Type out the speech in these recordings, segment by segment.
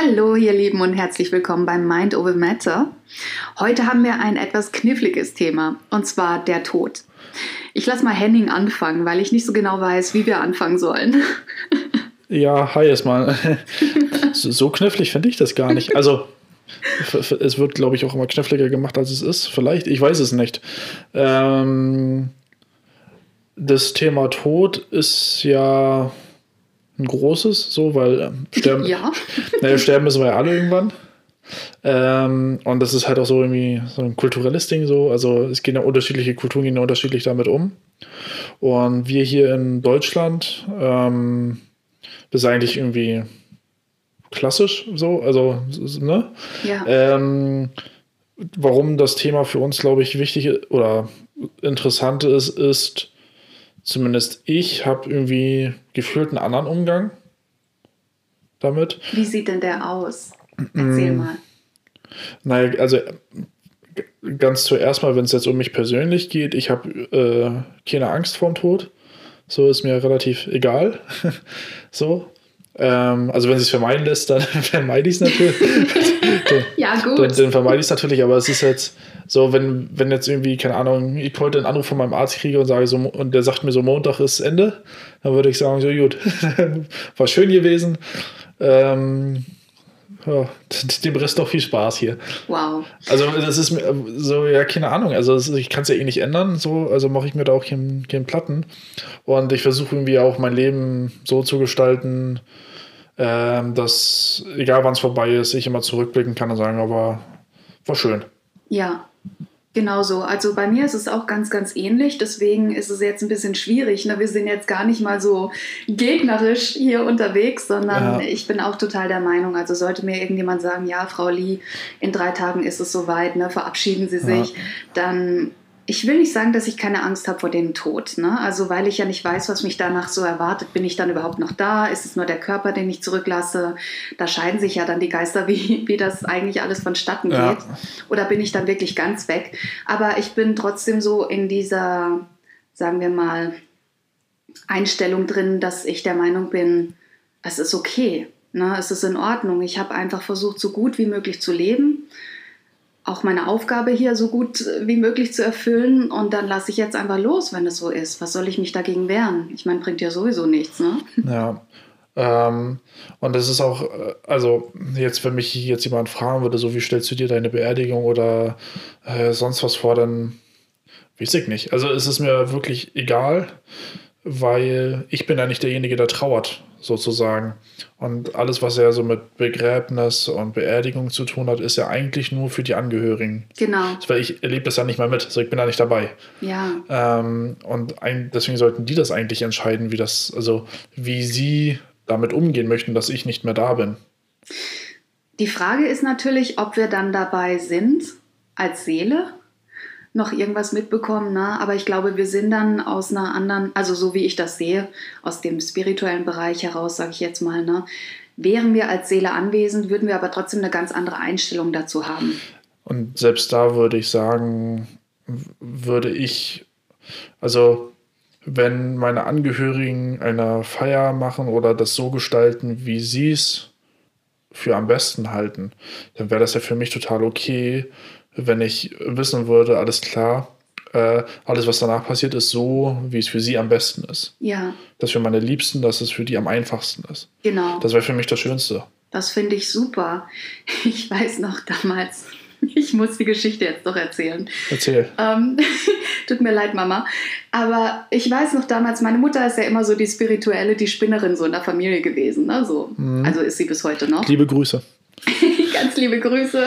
Hallo, ihr Lieben, und herzlich willkommen beim Mind Over Matter. Heute haben wir ein etwas kniffliges Thema, und zwar der Tod. Ich lasse mal Henning anfangen, weil ich nicht so genau weiß, wie wir anfangen sollen. Ja, hi erstmal. so knifflig finde ich das gar nicht. Also, es wird, glaube ich, auch immer kniffliger gemacht, als es ist. Vielleicht, ich weiß es nicht. Ähm, das Thema Tod ist ja ein großes, so, weil ähm, sterben, ja. naja, sterben müssen wir ja alle irgendwann. Ähm, und das ist halt auch so irgendwie so ein kulturelles Ding so. Also es gehen ja unterschiedliche Kulturen gehen ja unterschiedlich damit um. Und wir hier in Deutschland, ähm, das ist eigentlich irgendwie klassisch so, also ne? Ja. Ähm, warum das Thema für uns, glaube ich, wichtig oder interessant ist, ist, zumindest ich habe irgendwie gefühlt einen anderen Umgang damit. Wie sieht denn der aus? Erzähl mal. Naja, also ganz zuerst mal, wenn es jetzt um mich persönlich geht, ich habe äh, keine Angst vorm Tod. So ist mir relativ egal. so. Ähm, also wenn es sich vermeiden lässt, dann vermeide ich es natürlich. ja, gut. Dann, dann vermeide ich es natürlich, aber es ist jetzt so, wenn, wenn jetzt irgendwie, keine Ahnung, ich heute einen Anruf von meinem Arzt kriege und sage so, und der sagt mir so, Montag ist Ende, dann würde ich sagen, so gut, war schön gewesen. Ähm, ja, dem Rest noch viel Spaß hier. Wow. Also das ist so, ja, keine Ahnung. Also ist, ich kann es ja eh nicht ändern, so, also mache ich mir da auch keinen kein Platten. Und ich versuche irgendwie auch mein Leben so zu gestalten, ähm, dass, egal wann es vorbei ist, ich immer zurückblicken kann und sagen, aber war schön. Ja, Genau so. Also bei mir ist es auch ganz, ganz ähnlich. Deswegen ist es jetzt ein bisschen schwierig. Ne? Wir sind jetzt gar nicht mal so gegnerisch hier unterwegs, sondern ja. ich bin auch total der Meinung, also sollte mir irgendjemand sagen, ja, Frau Lee, in drei Tagen ist es soweit, ne? verabschieden Sie sich, ja. dann ich will nicht sagen, dass ich keine Angst habe vor dem Tod. Ne? Also weil ich ja nicht weiß, was mich danach so erwartet. Bin ich dann überhaupt noch da? Ist es nur der Körper, den ich zurücklasse? Da scheiden sich ja dann die Geister, wie, wie das eigentlich alles vonstatten geht. Ja. Oder bin ich dann wirklich ganz weg? Aber ich bin trotzdem so in dieser, sagen wir mal, Einstellung drin, dass ich der Meinung bin, es ist okay. Ne? Es ist in Ordnung. Ich habe einfach versucht, so gut wie möglich zu leben auch meine Aufgabe hier so gut wie möglich zu erfüllen und dann lasse ich jetzt einfach los, wenn es so ist. Was soll ich mich dagegen wehren? Ich meine, bringt ja sowieso nichts, ne? Ja. Ähm, und das ist auch, äh, also jetzt, wenn mich jetzt jemand fragen würde, so wie stellst du dir deine Beerdigung oder äh, sonst was vor, dann weiß ich nicht. Also es ist mir wirklich egal, weil ich bin ja nicht derjenige, der trauert sozusagen. Und alles, was ja so mit Begräbnis und Beerdigung zu tun hat, ist ja eigentlich nur für die Angehörigen. Genau. Weil ich erlebe das ja nicht mal mit, also ich bin da nicht dabei. Ja. Ähm, und ein, deswegen sollten die das eigentlich entscheiden, wie das, also wie sie damit umgehen möchten, dass ich nicht mehr da bin. Die Frage ist natürlich, ob wir dann dabei sind als Seele noch irgendwas mitbekommen, ne? aber ich glaube, wir sind dann aus einer anderen, also so wie ich das sehe, aus dem spirituellen Bereich heraus, sage ich jetzt mal, ne? wären wir als Seele anwesend, würden wir aber trotzdem eine ganz andere Einstellung dazu haben. Und selbst da würde ich sagen, würde ich, also wenn meine Angehörigen eine Feier machen oder das so gestalten, wie sie es für am besten halten, dann wäre das ja für mich total okay wenn ich wissen würde, alles klar, äh, alles, was danach passiert, ist so, wie es für sie am besten ist. Ja. Das für meine Liebsten, dass es für die am einfachsten ist. Genau. Das wäre für mich das Schönste. Das finde ich super. Ich weiß noch damals, ich muss die Geschichte jetzt doch erzählen. Erzähl. Ähm, tut mir leid, Mama. Aber ich weiß noch damals, meine Mutter ist ja immer so die spirituelle, die Spinnerin so in der Familie gewesen. Ne? So, mhm. Also ist sie bis heute noch. Liebe Grüße. Ganz liebe Grüße.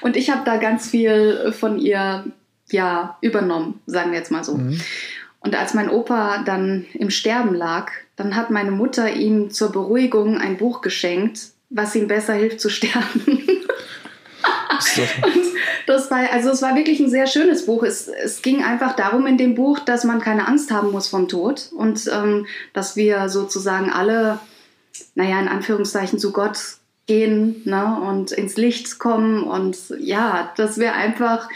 Und ich habe da ganz viel von ihr ja, übernommen, sagen wir jetzt mal so. Mhm. Und als mein Opa dann im Sterben lag, dann hat meine Mutter ihm zur Beruhigung ein Buch geschenkt, was ihm besser hilft zu sterben. und das war, also es war wirklich ein sehr schönes Buch. Es, es ging einfach darum in dem Buch, dass man keine Angst haben muss vom Tod und ähm, dass wir sozusagen alle, naja, in Anführungszeichen zu Gott gehen ne, und ins Licht kommen. Und ja, dass wir einfach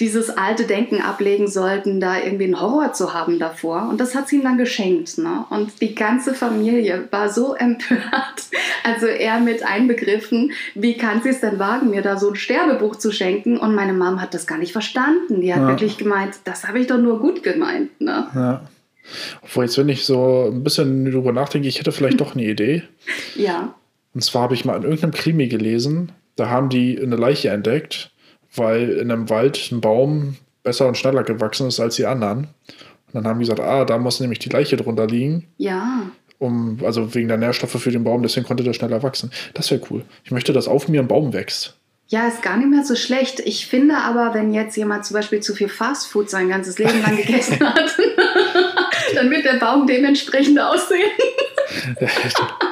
dieses alte Denken ablegen sollten, da irgendwie einen Horror zu haben davor. Und das hat sie ihm dann geschenkt. Ne? Und die ganze Familie war so empört, also er mit einbegriffen, wie kann sie es denn wagen, mir da so ein Sterbebuch zu schenken? Und meine Mom hat das gar nicht verstanden. Die hat ja. wirklich gemeint, das habe ich doch nur gut gemeint. Ne? Ja. Obwohl, jetzt, wenn ich so ein bisschen drüber nachdenke, ich hätte vielleicht doch eine Idee. Ja. Und zwar habe ich mal in irgendeinem Krimi gelesen, da haben die eine Leiche entdeckt weil in einem Wald ein Baum besser und schneller gewachsen ist als die anderen. Und dann haben die gesagt, ah, da muss nämlich die Leiche drunter liegen. Ja. Um, also wegen der Nährstoffe für den Baum, deswegen konnte der schneller wachsen. Das wäre cool. Ich möchte, dass auf mir ein Baum wächst. Ja, ist gar nicht mehr so schlecht. Ich finde aber, wenn jetzt jemand zum Beispiel zu viel Fastfood sein ganzes Leben lang gegessen hat, dann wird der Baum dementsprechend aussehen.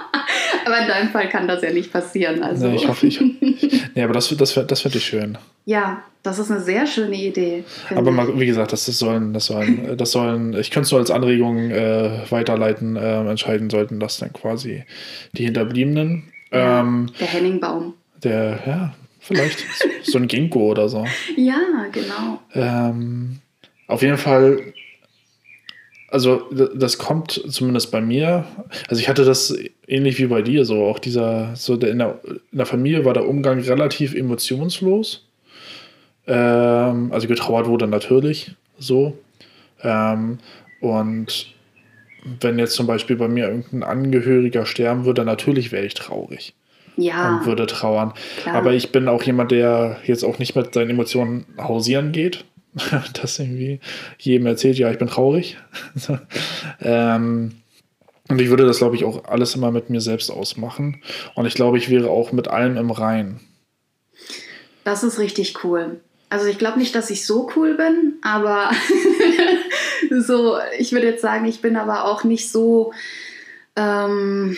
Aber in deinem Fall kann das ja nicht passieren. Also. Nee, ich hoffe, ich. Nee, aber das, das, das finde ich schön. Ja, das ist eine sehr schöne Idee. Aber mal, wie gesagt, das, das, sollen, das sollen, das sollen, ich könnte es so als Anregung äh, weiterleiten, äh, entscheiden sollten, dass dann quasi die Hinterbliebenen. Ja, ähm, der Henningbaum. Der, ja, vielleicht so ein Ginkgo oder so. Ja, genau. Ähm, auf jeden Fall also das kommt zumindest bei mir. Also ich hatte das ähnlich wie bei dir so. Auch dieser, so der, in, der, in der Familie war der Umgang relativ emotionslos. Ähm, also getrauert wurde natürlich so. Ähm, und wenn jetzt zum Beispiel bei mir irgendein Angehöriger sterben würde, natürlich wäre ich traurig. Ja. Und würde trauern. Klar. Aber ich bin auch jemand, der jetzt auch nicht mit seinen Emotionen hausieren geht. das irgendwie jedem erzählt, ja, ich bin traurig. ähm, und ich würde das, glaube ich, auch alles immer mit mir selbst ausmachen. Und ich glaube, ich wäre auch mit allem im Rein. Das ist richtig cool. Also ich glaube nicht, dass ich so cool bin, aber so, ich würde jetzt sagen, ich bin aber auch nicht so ähm,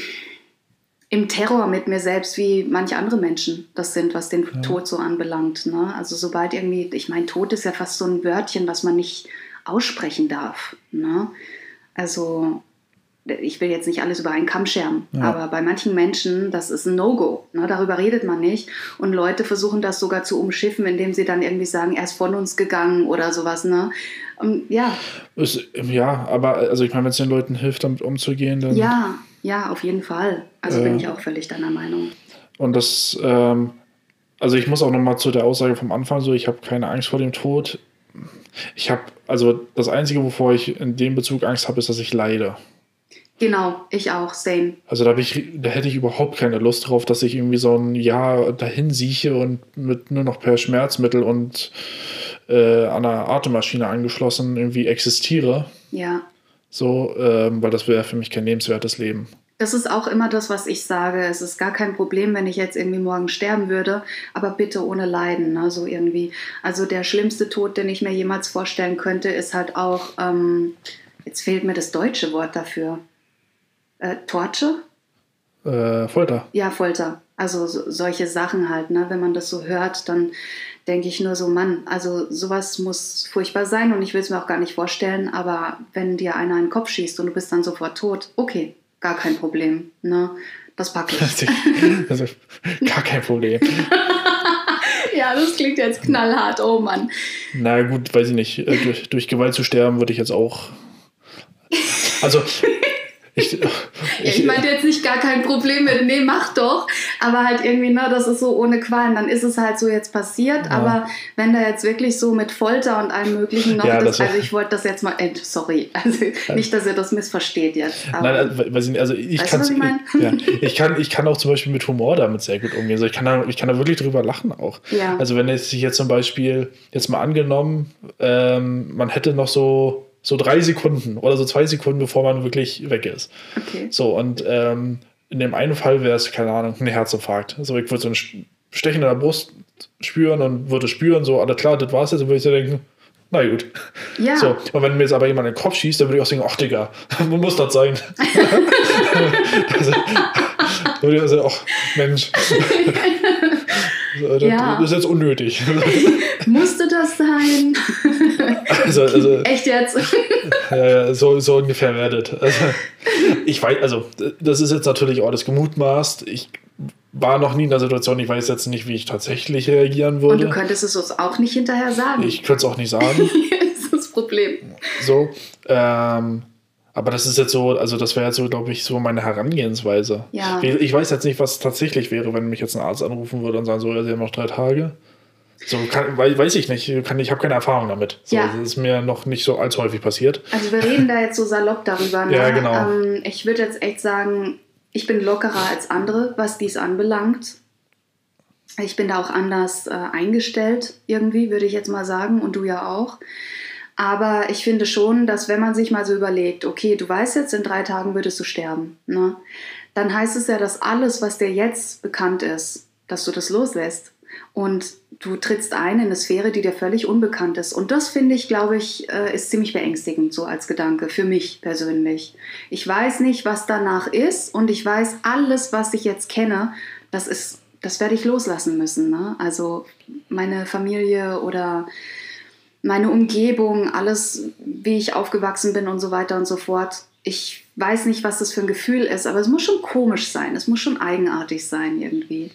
im Terror mit mir selbst, wie manche andere Menschen das sind, was den ja. Tod so anbelangt. Ne? Also sobald irgendwie, ich meine, Tod ist ja fast so ein Wörtchen, was man nicht aussprechen darf. Ne? Also ich will jetzt nicht alles über einen Kamm scheren, ja. aber bei manchen Menschen, das ist ein No-Go. Ne? Darüber redet man nicht. Und Leute versuchen das sogar zu umschiffen, indem sie dann irgendwie sagen, er ist von uns gegangen oder sowas. Ne? Und, ja. Ist, ja, aber also ich meine, wenn es den Leuten hilft, damit umzugehen, dann. Ja, ja, auf jeden Fall. Also äh, bin ich auch völlig deiner Meinung. Und das, ähm, also ich muss auch nochmal zu der Aussage vom Anfang so, ich habe keine Angst vor dem Tod. Ich habe, also das Einzige, wovor ich in dem Bezug Angst habe, ist, dass ich leide. Genau, ich auch, same. Also da, ich, da hätte ich überhaupt keine Lust drauf, dass ich irgendwie so ein Jahr dahin sieche und mit nur noch per Schmerzmittel und äh, an einer Atemmaschine angeschlossen irgendwie existiere. Ja. So, ähm, weil das wäre für mich kein lebenswertes Leben. Das ist auch immer das, was ich sage. Es ist gar kein Problem, wenn ich jetzt irgendwie morgen sterben würde, aber bitte ohne Leiden, ne? so irgendwie. Also der schlimmste Tod, den ich mir jemals vorstellen könnte, ist halt auch, ähm, jetzt fehlt mir das deutsche Wort dafür. Äh, Torture? Äh, Folter. Ja, Folter. Also so, solche Sachen halt, ne? Wenn man das so hört, dann denke ich nur so, Mann, also sowas muss furchtbar sein und ich will es mir auch gar nicht vorstellen, aber wenn dir einer in den Kopf schießt und du bist dann sofort tot, okay, gar kein Problem. Ne? Das packe ich. Also, gar kein Problem. ja, das klingt jetzt knallhart, oh Mann. Na gut, weiß ich nicht. Äh, durch, durch Gewalt zu sterben würde ich jetzt auch. Also, ich, ich, ich meinte jetzt nicht gar kein Problem mit, nee, mach doch. Aber halt irgendwie, ne, das ist so ohne Qualen. Dann ist es halt so jetzt passiert. Ja. Aber wenn da jetzt wirklich so mit Folter und allem Möglichen noch, ja, das, also ich wollte das jetzt mal, äh, sorry, also nicht, dass ihr das missversteht jetzt. Nein, also, weiß ich nicht, also ich, weißt ich, ja, ich, kann, ich kann auch zum Beispiel mit Humor damit sehr gut umgehen. Also ich, kann da, ich kann da wirklich drüber lachen auch. Ja. Also wenn es sich jetzt zum Beispiel, jetzt mal angenommen, ähm, man hätte noch so so drei Sekunden oder so zwei Sekunden, bevor man wirklich weg ist. Okay. So, und ähm, in dem einen Fall wäre es, keine Ahnung, ein Herzinfarkt. Also ich würde so ein Stechen in der Brust spüren und würde spüren, so, alles klar, das war's jetzt, dann würde ich so denken, na gut. Ja. So, und wenn mir jetzt aber jemand in den Kopf schießt, dann würde ich auch sagen, ach Digga, muss das sein? also, würde ich sagen, ach Mensch. Das, ja. das ist jetzt unnötig. Musste das sein? Also, also, Echt jetzt? Ja, so, so ungefähr werdet. Also, ich weiß, also, das ist jetzt natürlich auch alles gemutmaßt. Ich war noch nie in der Situation, ich weiß jetzt nicht, wie ich tatsächlich reagieren würde. Und du könntest es uns auch nicht hinterher sagen. Ich könnte es auch nicht sagen. das ist das Problem. So, ähm, aber das ist jetzt so, also das wäre jetzt so, glaube ich, so meine Herangehensweise. Ja. Ich weiß jetzt nicht, was tatsächlich wäre, wenn mich jetzt ein Arzt anrufen würde und sagen so, ja, Sie haben noch drei Tage. So kann, weiß ich nicht, kann, ich habe keine Erfahrung damit. So, Ja. Das ist mir noch nicht so allzu häufig passiert. Also wir reden da jetzt so salopp darüber. Ne? Ja, genau. Ähm, ich würde jetzt echt sagen, ich bin lockerer als andere, was dies anbelangt. Ich bin da auch anders äh, eingestellt, irgendwie, würde ich jetzt mal sagen, und du ja auch. Aber ich finde schon, dass wenn man sich mal so überlegt, okay, du weißt jetzt, in drei Tagen würdest du sterben, ne? dann heißt es ja, dass alles, was dir jetzt bekannt ist, dass du das loslässt. Und du trittst ein in eine Sphäre, die dir völlig unbekannt ist. Und das finde ich, glaube ich, äh, ist ziemlich beängstigend, so als Gedanke, für mich persönlich. Ich weiß nicht, was danach ist und ich weiß, alles, was ich jetzt kenne, das das werde ich loslassen müssen. Ne? Also meine Familie oder meine Umgebung, alles, wie ich aufgewachsen bin und so weiter und so fort. Ich weiß nicht, was das für ein Gefühl ist, aber es muss schon komisch sein. Es muss schon eigenartig sein irgendwie.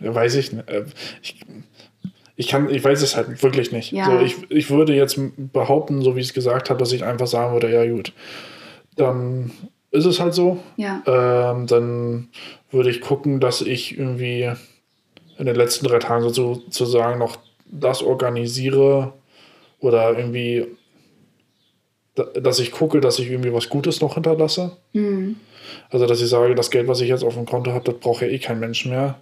Ja, weiß ich nicht. Äh, Ich, ich, kann, ich weiß es halt wirklich nicht. Ja. So, ich, ich würde jetzt behaupten, so wie ich es gesagt habe, dass ich einfach sagen würde, ja gut, dann ist es halt so. Ja. Ähm, dann würde ich gucken, dass ich irgendwie in den letzten drei Tagen so- sozusagen noch das organisiere oder irgendwie, da- dass ich gucke, dass ich irgendwie was Gutes noch hinterlasse. Hm. Also, dass ich sage, das Geld, was ich jetzt auf dem Konto habe, das braucht ja eh kein Mensch mehr.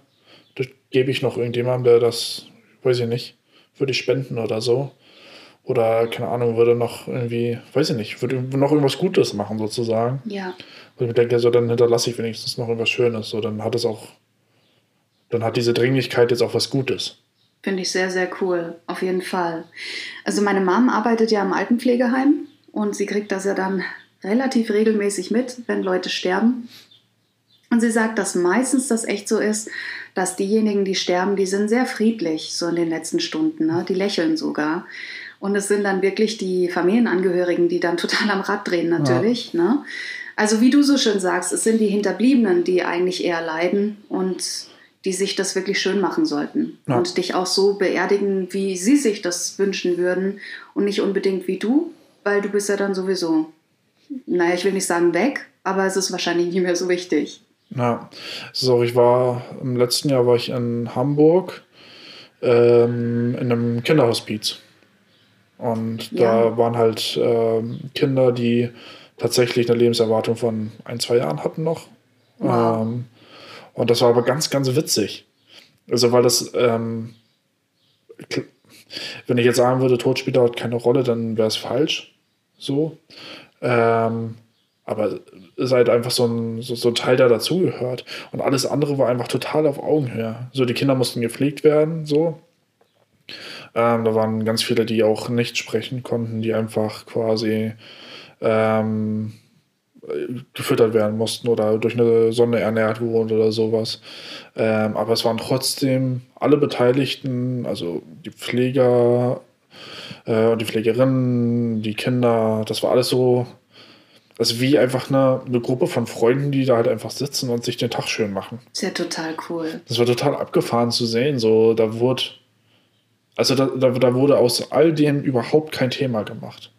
Das gebe ich noch irgendjemandem, der das, weiß ich nicht, würde ich spenden oder so. Oder, keine Ahnung, würde noch irgendwie, weiß ich nicht, würde noch irgendwas Gutes machen sozusagen. Ja. Und ich denke, so, dann hinterlasse ich wenigstens noch irgendwas Schönes. So, dann hat es auch, dann hat diese Dringlichkeit jetzt auch was Gutes. Finde ich sehr, sehr cool. Auf jeden Fall. Also meine Mom arbeitet ja im Altenpflegeheim und sie kriegt das ja dann relativ regelmäßig mit, wenn Leute sterben. Und sie sagt, dass meistens das echt so ist, dass diejenigen, die sterben, die sind sehr friedlich, so in den letzten Stunden. Ne? Die lächeln sogar. Und es sind dann wirklich die Familienangehörigen, die dann total am Rad drehen, natürlich. Ne? Also wie du so schön sagst, es sind die Hinterbliebenen, die eigentlich eher leiden und die sich das wirklich schön machen sollten. Ja. Und dich auch so beerdigen, wie sie sich das wünschen würden und nicht unbedingt wie du, weil du bist ja dann sowieso, naja, ich will nicht sagen weg, aber es ist wahrscheinlich nicht mehr so wichtig. Ja, so, ich war, im letzten Jahr war ich in Hamburg ähm, in einem Kinderhospiz. Und Ja. da waren halt ähm, Kinder, die tatsächlich eine Lebenserwartung von ein, zwei Jahren hatten noch. Wow. Ähm, und das war aber ganz, ganz witzig. Also, weil das, ähm, wenn ich jetzt sagen würde, Tod spielt dort keine Rolle, dann wäre es falsch. So. Ähm, aber es ist halt einfach so ein, so, so ein Teil, der dazugehört. Und alles andere war einfach total auf Augenhöhe. So, die Kinder mussten gepflegt werden, so. Ähm, da waren ganz viele, die auch nicht sprechen konnten, die einfach quasi ähm, gefüttert werden mussten oder durch eine Sonne ernährt wurden oder sowas. Ähm, aber es waren trotzdem alle Beteiligten, also die Pfleger äh, und die Pflegerinnen, die Kinder, das war alles so, also wie einfach eine, eine Gruppe von Freunden, die da halt einfach sitzen und sich den Tag schön machen. Ist ja total cool. Das war total abgefahren zu sehen. So, da wurde, also da, da, da wurde aus all dem überhaupt kein Thema gemacht.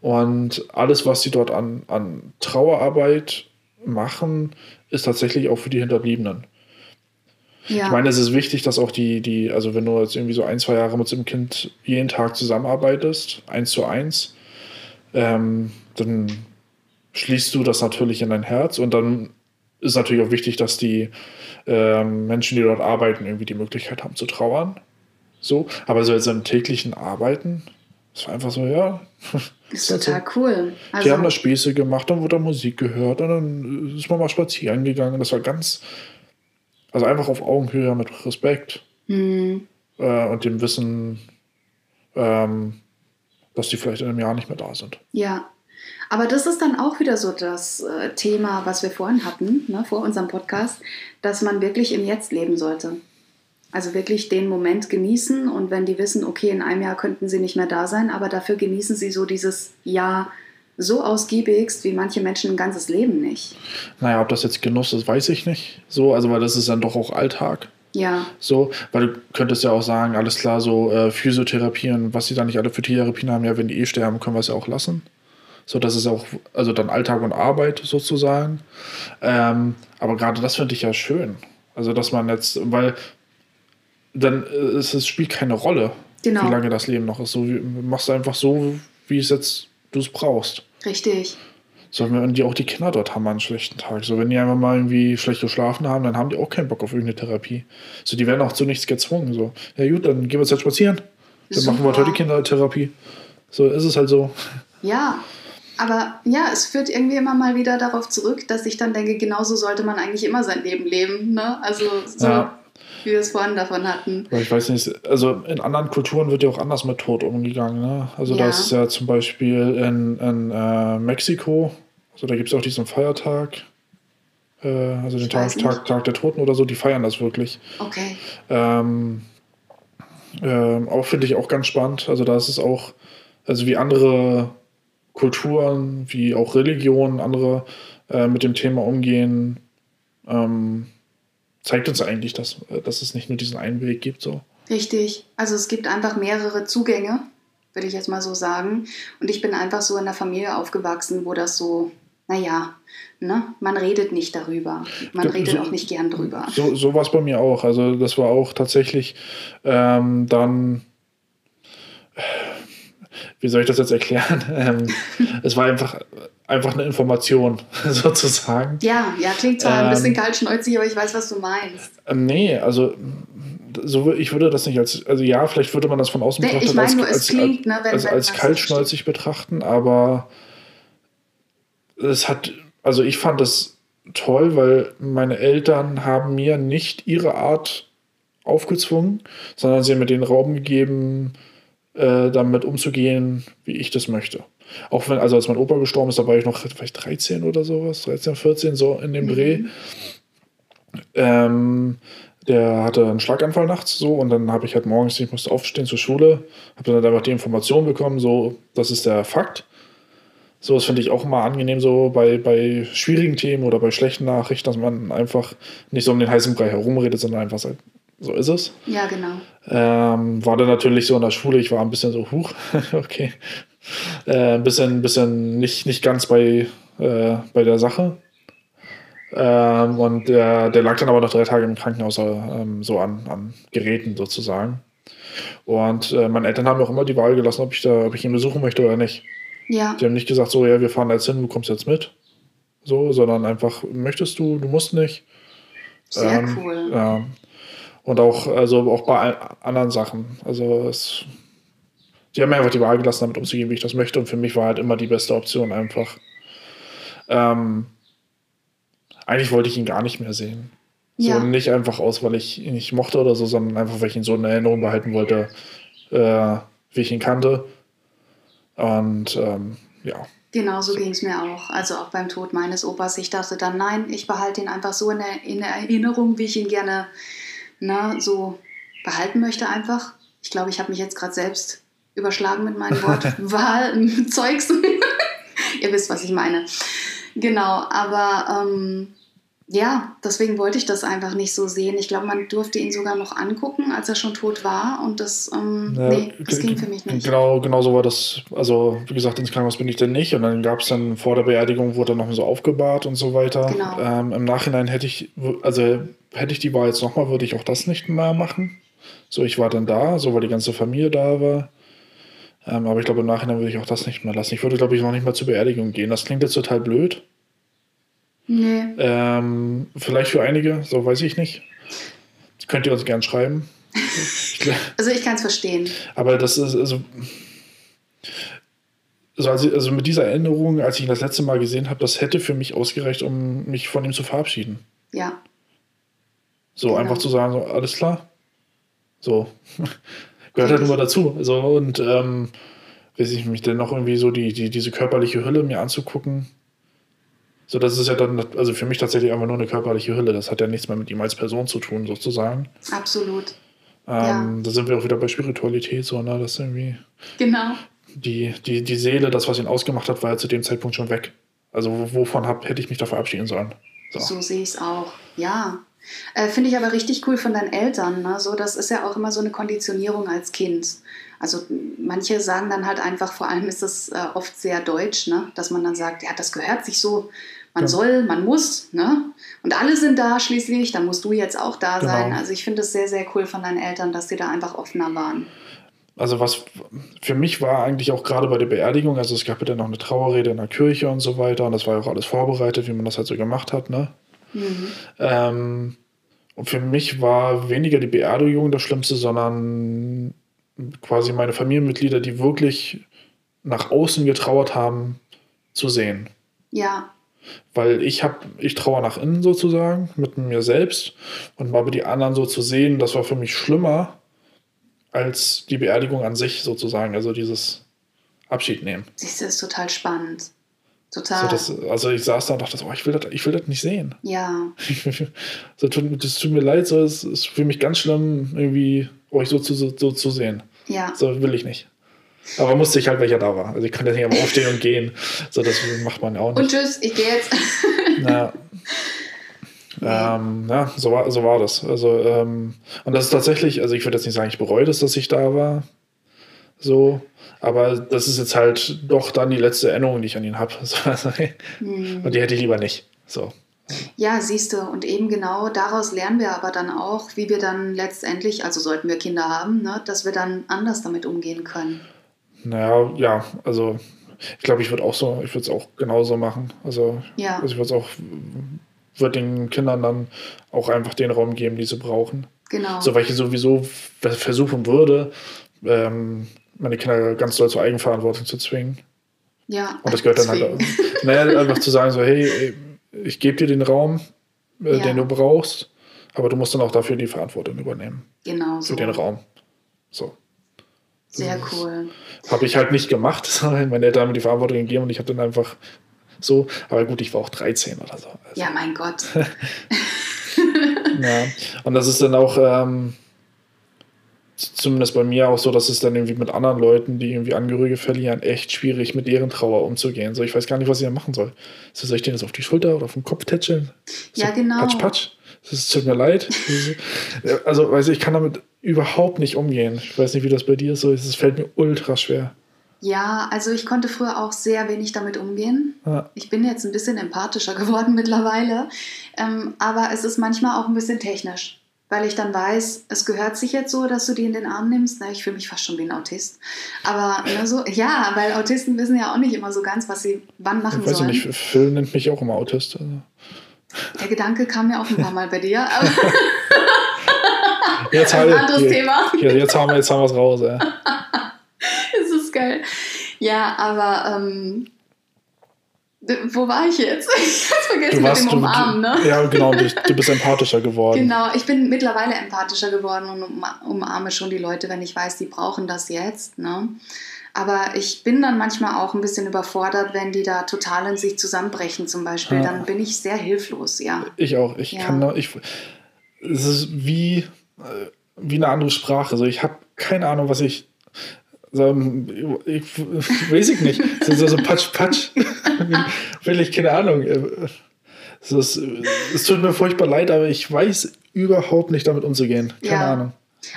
Und alles, was sie dort an, an Trauerarbeit machen, ist tatsächlich auch für die Hinterbliebenen. Ja. Ich meine, es ist wichtig, dass auch die, die, also wenn du jetzt irgendwie so ein, zwei Jahre mit so einem Kind jeden Tag zusammenarbeitest, eins zu eins, ähm, dann schließt du das natürlich in dein Herz und dann ist natürlich auch wichtig, dass die ähm, Menschen, die dort arbeiten, irgendwie die Möglichkeit haben zu trauern. So, aber so jetzt im täglichen Arbeiten, war einfach so, ja. ist halt so. total cool. Die Also, haben da Späße gemacht, dann wurde da Musik gehört und dann ist man mal spazieren gegangen. Das war ganz, also einfach auf Augenhöhe mit Respekt hm, äh, und dem Wissen, ähm, dass die vielleicht in einem Jahr nicht mehr da sind. Ja, aber das ist dann auch wieder so das äh, Thema, was wir vorhin hatten, ne, vor unserem Podcast, dass man wirklich im Jetzt leben sollte. Also wirklich den Moment genießen und wenn die wissen, okay, in einem Jahr könnten sie nicht mehr da sein, aber dafür genießen sie so dieses Jahr so ausgiebigst wie manche Menschen ein ganzes Leben nicht. Naja, ob das jetzt Genuss ist, weiß ich nicht. So, also weil das ist dann doch auch Alltag. Ja. So, weil du könntest ja auch sagen, alles klar, so äh, Physiotherapien, was sie da nicht alle für Therapien haben, ja, wenn die eh sterben, können wir es ja auch lassen. So, das ist auch, also dann Alltag und Arbeit sozusagen. Ähm, aber gerade das finde ich ja schön. Also, dass man jetzt, weil dann äh, es, spielt keine Rolle, Genau. wie lange das Leben noch ist. So, machst du einfach so, wie es jetzt du es brauchst. Richtig. So, wenn die auch die Kinder dort haben einen schlechten Tag. So, wenn die einfach mal irgendwie schlecht geschlafen haben, dann haben die auch keinen Bock auf irgendeine Therapie. So, die werden auch zu nichts gezwungen. So, ja gut, dann gehen wir jetzt halt spazieren. Dann machen wir Super. heute Kindertherapie. So ist es halt so. Ja, aber ja, es führt irgendwie immer mal wieder darauf zurück, dass ich dann denke, genauso sollte man eigentlich immer sein Leben leben. Ne? Also so, Ja. Wie wir es vorhin davon hatten. Ich weiß nicht, also in anderen Kulturen wird ja auch anders mit Tod umgegangen. Ne? Also Ja. das ist ja zum Beispiel in, in äh, Mexiko, also da gibt es auch diesen Feiertag, äh, also den Tag. Tag, Tag der Toten oder so, die feiern das wirklich. Okay. Ähm, ähm, auch finde ich auch ganz spannend. Also da ist es auch, also wie andere Kulturen, wie auch Religionen, andere äh, mit dem Thema umgehen, ähm, zeigt uns eigentlich, dass, äh, dass es nicht nur diesen einen Weg gibt. So. Richtig. Also es gibt einfach mehrere Zugänge, würde ich jetzt mal so sagen. Und ich bin einfach so in einer Familie aufgewachsen, wo das so, naja, ne, man redet nicht darüber. Man redet so- auch nicht gern drüber. So, so war es bei mir auch. Also das war auch tatsächlich ähm, dann, wie soll ich das jetzt erklären? Ähm, es war einfach, einfach eine Information sozusagen. Ja, ja, klingt zwar ein Ähm, bisschen kaltschnäuzig, aber ich weiß, was du meinst. Ähm, nee, also so, ich würde das nicht als, also ja, vielleicht würde man das von außen Nee, ich meine als, nur, es als, klingt, ne, wenn- als, wenn als kaltschnäuzig betrachten, aber es hat, also ich fand es toll, weil meine Eltern haben mir nicht ihre Art aufgezwungen, sondern sie haben mir den Raum gegeben, äh, damit umzugehen, wie ich das möchte. Auch wenn, also als mein Opa gestorben ist, da war ich noch vielleicht 13 oder sowas, 13, 14, so in dem Dreh. Ähm, der hatte einen Schlaganfall nachts so und dann habe ich halt morgens, ich musste aufstehen zur Schule, habe dann halt einfach die Information bekommen, so, das ist der Fakt. So, das finde ich auch immer angenehm, so bei, bei schwierigen Themen oder bei schlechten Nachrichten, dass man einfach nicht so um den heißen Brei herumredet, sondern einfach sagt, so ist es. Ja, genau. Ähm, war dann natürlich so in der Schule, ich war ein bisschen so, huch, okay. Äh, ein bisschen, bisschen nicht, nicht ganz bei, äh, bei der Sache. Ähm, und der, der lag dann aber noch drei Tage im Krankenhaus, äh, ähm, so an, an Geräten sozusagen. Und äh, meine Eltern haben mir auch immer die Wahl gelassen, ob ich, da, ob ich ihn besuchen möchte oder nicht. Ja, Die haben nicht gesagt, so, ja, wir fahren jetzt hin, du kommst jetzt mit. So, sondern einfach, möchtest du, du musst nicht. sehr Ähm, cool. Ja. Und auch, also auch bei anderen Sachen. Also es, die haben mir einfach die Wahl gelassen, damit umzugehen, wie ich das möchte. Und für mich war halt immer die beste Option einfach. Ähm, eigentlich wollte ich ihn gar nicht mehr sehen. So Ja. nicht einfach aus, weil ich ihn nicht mochte oder so, sondern einfach, weil ich ihn so in Erinnerung behalten wollte, äh, wie ich ihn kannte. Und ähm, ja. Genau so ging es mir auch. Also auch beim Tod meines Opas. Ich dachte dann, nein, ich behalte ihn einfach so in, der, in der Erinnerung, wie ich ihn gerne na, so behalten möchte einfach. Ich glaube, ich habe mich jetzt gerade selbst überschlagen mit meinem Wort Wahl, Zeugs. Ihr wisst, was ich meine. Genau, aber ähm, ja, deswegen wollte ich das einfach nicht so sehen. Ich glaube, man durfte ihn sogar noch angucken, als er schon tot war. Und das, ähm, Ja, nee, das ging für mich nicht. Genau, genau so war das. Also, wie gesagt, ins Krankenhaus bin ich dann nicht. Und dann gab es dann vor der Beerdigung, wurde dann noch so aufgebahrt und so weiter. Genau. Ähm, Im Nachhinein hätte ich, also hätte ich die Wahl jetzt nochmal, würde ich auch das nicht mehr machen. So, ich war dann da, so weil die ganze Familie da war. Ähm, aber ich glaube, im Nachhinein würde ich auch das nicht mehr lassen. Ich würde, glaube ich, noch nicht mal zur Beerdigung gehen. Das klingt jetzt total blöd. Nee, Ähm, vielleicht für einige, so weiß ich nicht. Könnt ihr uns gern schreiben. Also ich kann es verstehen. aber das ist, also, also, also mit dieser Erinnerung, als ich ihn das letzte Mal gesehen habe, das hätte für mich ausgereicht, um mich von ihm zu verabschieden. Ja, So Genau. einfach zu sagen, so, alles klar. So. Gehört halt nur dazu. So, und ähm, weiß ich mich denn noch irgendwie so die, die, diese körperliche Hülle mir anzugucken. So, das ist ja dann, also für mich tatsächlich einfach nur eine körperliche Hülle. Das hat ja nichts mehr mit ihm als Person zu tun, sozusagen. absolut. Ähm, Da sind wir auch wieder bei Spiritualität, so, ne? Das irgendwie. Genau. die, die, die Seele, das, was ihn ausgemacht hat, war ja zu dem Zeitpunkt schon weg. Also wovon hab, hätte ich mich da verabschieden sollen? So, so sehe ich es auch. Ja. Äh, Finde ich aber richtig cool von deinen Eltern. Ne? So, das ist ja auch immer so eine Konditionierung als Kind. Also manche sagen dann halt einfach, vor allem ist das äh, oft sehr deutsch, ne? dass man dann sagt, ja, das gehört sich so, man ja. soll, man muss, ne? Und alle sind da schließlich, dann musst du jetzt auch da genau. sein. Also ich finde es sehr, sehr cool von deinen Eltern, dass sie da einfach offener waren. Also was für mich war eigentlich auch gerade bei der Beerdigung, also es gab ja dann noch eine Trauerrede in der Kirche und so weiter und das war ja auch alles vorbereitet, wie man das halt so gemacht hat, ne? Mhm. Ähm, und für mich war weniger die Beerdigung das Schlimmste, sondern quasi meine Familienmitglieder, die wirklich nach außen getrauert haben, zu sehen. Ja. Weil ich habe, ich trauere nach innen sozusagen, mit mir selbst. Und aber die anderen so zu sehen, das war für mich schlimmer als die Beerdigung an sich sozusagen. Also dieses Abschied nehmen. Siehst du, ist total spannend. Total. So, das, also ich saß da und dachte so, oh, ich will das, ich will das nicht sehen. Ja. so, tut, das tut mir leid, so, es ist für mich ganz schlimm, irgendwie euch so zu, so, so zu sehen. Ja. So will ich nicht. Aber musste ich halt, welcher da war. Also ich konnte nicht einfach aufstehen und gehen. So, das macht man auch nicht. Und tschüss, ich gehe jetzt. ja. Ähm, ja, so war, so war das. Also, ähm, und das ist tatsächlich, also ich würde jetzt nicht sagen, ich bereue das, dass ich da war. So, aber das ist jetzt halt doch dann die letzte Erinnerung, die ich an ihn habe. Also, hm. Und die hätte ich lieber nicht. So. Ja, siehst du, und eben genau daraus lernen wir aber dann auch, wie wir dann letztendlich, also sollten wir Kinder haben, ne, dass wir dann anders damit umgehen können. Naja, ja, also ich glaube, ich würde auch so, ich würde es auch genauso machen. Also, ja. also ich würde es auch, würde den Kindern dann auch einfach den Raum geben, die sie brauchen. Genau. So, weil ich sowieso versuchen würde, ähm, meine Kinder ganz doll zur Eigenverantwortung zu zwingen. Ja. Und das gehört dann halt, naja, einfach zu sagen, so, hey, ich gebe dir den Raum, äh, ja. den du brauchst, aber du musst dann auch dafür die Verantwortung übernehmen. Genau so. Für den Raum. So. Sehr cool. Habe ich halt nicht gemacht. Meine Eltern haben mir die Verantwortung gegeben und ich habe dann einfach so. Aber gut, ich war auch 13 oder so. Also. Ja, mein Gott. ja. Und das ist dann auch. Ähm, zumindest bei mir auch so, dass es dann irgendwie mit anderen Leuten, die irgendwie Angehörige verlieren, echt schwierig mit deren Trauer umzugehen. So, ich weiß gar nicht, was ich da machen soll. So, soll ich den jetzt auf die Schulter oder auf den Kopf tätscheln? So, ja, genau. Patsch, patsch. Es tut mir leid. also, weiß ich, ich kann damit überhaupt nicht umgehen. Ich weiß nicht, wie das bei dir ist. So, es fällt mir ultra schwer. Ja, also ich konnte früher auch sehr wenig damit umgehen. Ja. Ich bin jetzt ein bisschen empathischer geworden mittlerweile. Ähm, aber es ist manchmal auch ein bisschen technisch weil ich dann weiß, es gehört sich jetzt so, dass du die in den Arm nimmst. Na, ich fühle mich fast schon wie ein Autist. Aber ne, so, ja, weil Autisten wissen ja auch nicht immer so ganz, was sie wann machen ich weiß sollen. Nicht, Phil nennt mich auch immer Autist. Also. Der Gedanke kam ja auch ein paar Mal bei dir. Aber jetzt ein anderes hier, Thema. Hier, jetzt haben wir es raus. Ja. das ist geil. Ja, aber ähm, wo war ich jetzt? Ich hab's vergessen warst, mit dem Umarmen, ne? Ja, genau, du, du, bist empathischer geworden. Genau, ich bin mittlerweile empathischer geworden und umarme schon die Leute, wenn ich weiß, die brauchen das jetzt, ne? Aber ich bin dann manchmal auch ein bisschen überfordert, wenn die da total in sich zusammenbrechen, zum Beispiel. Ja. Dann bin ich sehr hilflos, ja. Ich auch. Ich ja. kann, ich, es ist wie, äh, wie eine andere Sprache. Also ich habe keine Ahnung, was ich so, ich, weiß ich nicht. So, so Patsch, Patsch. Will ich, keine Ahnung. Es, ist, es tut mir furchtbar leid, aber ich weiß überhaupt nicht damit umzugehen. Keine ja. Ahnung.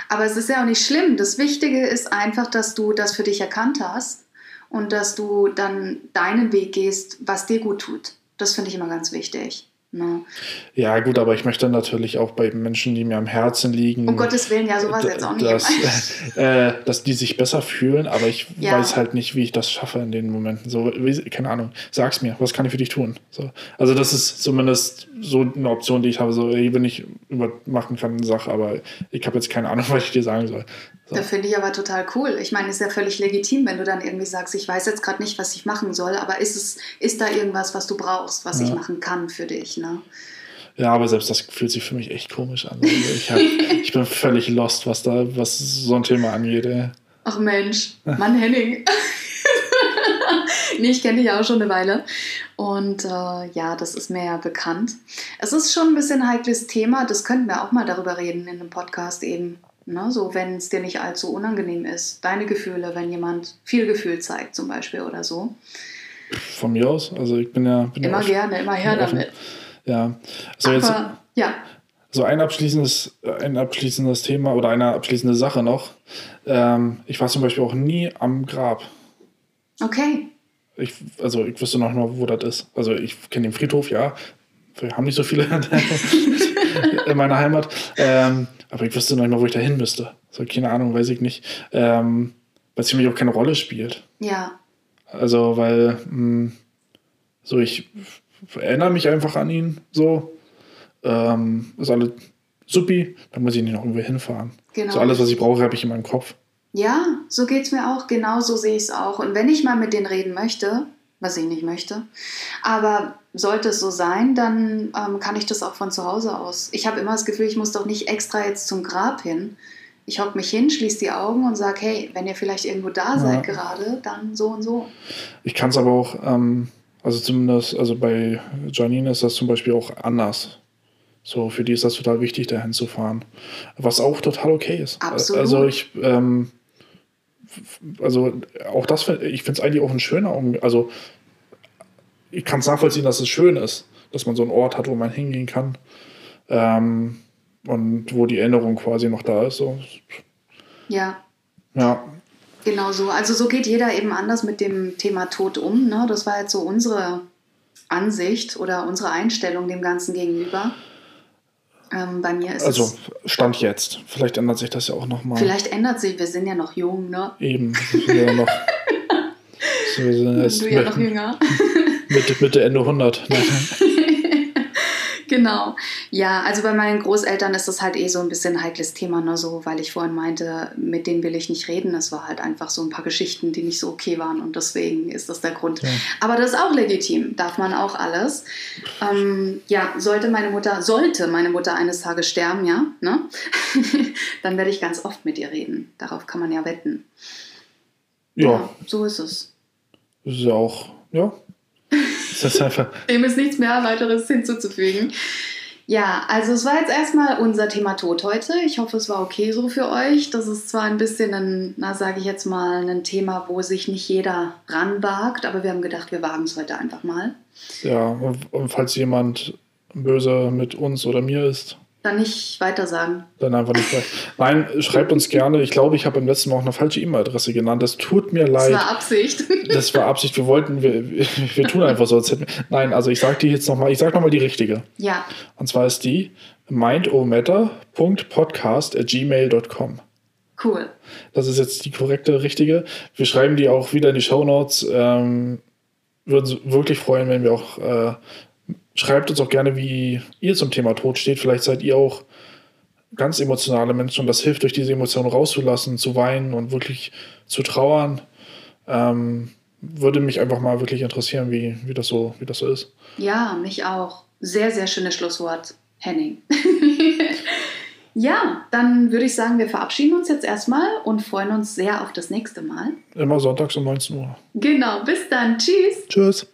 Aber es ist ja auch nicht schlimm. Das Wichtige ist einfach, dass du das für dich erkannt hast und dass du dann deinen Weg gehst, was dir gut tut. Das finde ich immer ganz wichtig. Ne? Ja, gut, aber ich möchte natürlich auch bei Menschen, die mir am Herzen liegen. Um Gottes Willen, ja, sowas jetzt auch nicht. Dass, äh, dass die sich besser fühlen, aber ich ja. weiß halt nicht, wie ich das schaffe in den Momenten. So, keine Ahnung, sag's mir, was kann ich für dich tun? So. Also, das ist zumindest so eine Option, die ich habe. So, wenn ich übermachen kann, Sache, aber ich habe jetzt keine Ahnung, was ich dir sagen soll. So. Da finde ich aber total cool. Ich meine, es ist ja völlig legitim, wenn du dann irgendwie sagst, ich weiß jetzt gerade nicht, was ich machen soll, aber ist, es, ist da irgendwas, was du brauchst, was ja. ich machen kann für dich? Ne? Ja, aber selbst das fühlt sich für mich echt komisch an. Also ich, hab, ich bin völlig lost, was da, was so ein Thema angeht. Ey. Ach Mensch, Mann Henning. nee, ich kenne dich ja auch schon eine Weile. Und äh, ja, das ist mir ja bekannt. Es ist schon ein bisschen ein heikles Thema, das könnten wir auch mal darüber reden in einem Podcast eben Ne? So, wenn es dir nicht allzu unangenehm ist. Deine Gefühle, wenn jemand viel Gefühl zeigt, zum Beispiel oder so. Von mir aus. Also ich bin ja. Bin immer ja gerne, immer her damit. Ja. Also Aber, jetzt, ja. So ein abschließendes, ein abschließendes Thema oder eine abschließende Sache noch. Ähm, ich war zum Beispiel auch nie am Grab. Okay. Ich, also ich wüsste noch mal, wo das ist. Also ich kenne den Friedhof, ja. Wir haben nicht so viele in meiner Heimat. Ähm, aber ich wüsste noch nicht mal, wo ich da hin müsste. So, keine Ahnung, weiß ich nicht. Ähm, weil es für mich auch keine Rolle spielt. Ja. Also, weil mh, so ich erinnere mich einfach an ihn so. Ähm, ist alles supi, dann muss ich nicht noch irgendwo hinfahren. Genau. So alles, was ich brauche, habe ich in meinem Kopf. Ja, so geht es mir auch. Genau so sehe ich es auch. Und wenn ich mal mit denen reden möchte, was ich nicht möchte, aber sollte es so sein, dann ähm, kann ich das auch von zu Hause aus. Ich habe immer das Gefühl, ich muss doch nicht extra jetzt zum Grab hin. Ich hocke mich hin, schließe die Augen und sage, hey, wenn ihr vielleicht irgendwo da seid Ja. gerade, dann so und so. Ich kann es aber auch, ähm, also zumindest, also bei Janine ist das zum Beispiel auch anders. So, für die ist das total wichtig, dahin zu fahren. Was auch total okay ist. Absolut. Also ich, ähm, also auch das, ich finde es eigentlich auch ein schöner, Augen- also ich kann es nachvollziehen, dass es schön ist, dass man so einen Ort hat, wo man hingehen kann. Ähm, und wo die Erinnerung quasi noch da ist. So. Ja, Ja, Genau so. Also so geht jeder eben anders mit dem Thema Tod um. Ne? Das war jetzt so unsere Ansicht oder unsere Einstellung dem Ganzen gegenüber. Ähm, bei mir ist also. Stand jetzt. Vielleicht ändert sich das ja auch nochmal. Vielleicht ändert sich, wir sind ja noch jung, ne? Eben, wir sind ja noch. So, wir sind du ja noch jünger. Mitte, Mitte, Ende 100. Ne? Genau. Ja, also bei meinen Großeltern ist das halt eh so ein bisschen ein heikles Thema, ne? so, weil ich vorhin meinte, mit denen will ich nicht reden. Es war halt einfach so ein paar Geschichten, die nicht so okay waren und deswegen ist das der Grund. Ja. Aber das ist auch legitim, darf man auch alles. Ähm, ja, sollte meine Mutter, sollte meine Mutter eines Tages sterben, ja, ne? dann werde ich ganz oft mit ihr reden. Darauf kann man ja wetten. Ja, so ist es. das ist ja auch, ja. Das ist einfach, Dem ist nichts mehr weiteres hinzuzufügen. Ja, also es war jetzt erstmal unser Thema Tod heute. Ich hoffe, es war okay so für euch. Das ist zwar ein bisschen ein, na sage ich jetzt mal, ein Thema, wo sich nicht jeder ranwagt, aber wir haben gedacht, wir wagen es heute einfach mal. ja, und, und falls jemand böse mit uns oder mir ist, Dann nicht weiter sagen. dann einfach nicht gleich. Nein, schreibt uns gerne. Ich glaube, ich habe beim letzten Mal auch eine falsche E-Mail-Adresse genannt. Das tut mir Das leid. war Absicht. Das war Absicht. Wir wollten, wir, wir tun einfach so. Als hätten wir, nein, also ich sage die jetzt nochmal, ich sage nochmal die richtige. ja, Und zwar ist die mindomatter.podcast.gmail.com. cool. Das ist jetzt die korrekte, richtige. Wir schreiben die auch wieder in die Shownotes. Ähm, würden uns wirklich freuen, wenn wir auch. Äh, schreibt uns auch gerne, wie ihr zum Thema Tod steht. Vielleicht seid ihr auch ganz emotionale Menschen und das hilft euch, diese Emotionen rauszulassen, zu weinen und wirklich zu trauern. Ähm, würde mich einfach mal wirklich interessieren, wie, wie, das, so, wie das so ist. Ja, mich auch. Sehr, sehr schönes Schlusswort, Henning. ja, dann würde ich sagen, wir verabschieden uns jetzt erstmal und freuen uns sehr auf das nächste Mal. Immer sonntags um 19 Uhr. Genau, bis dann. Tschüss. Tschüss.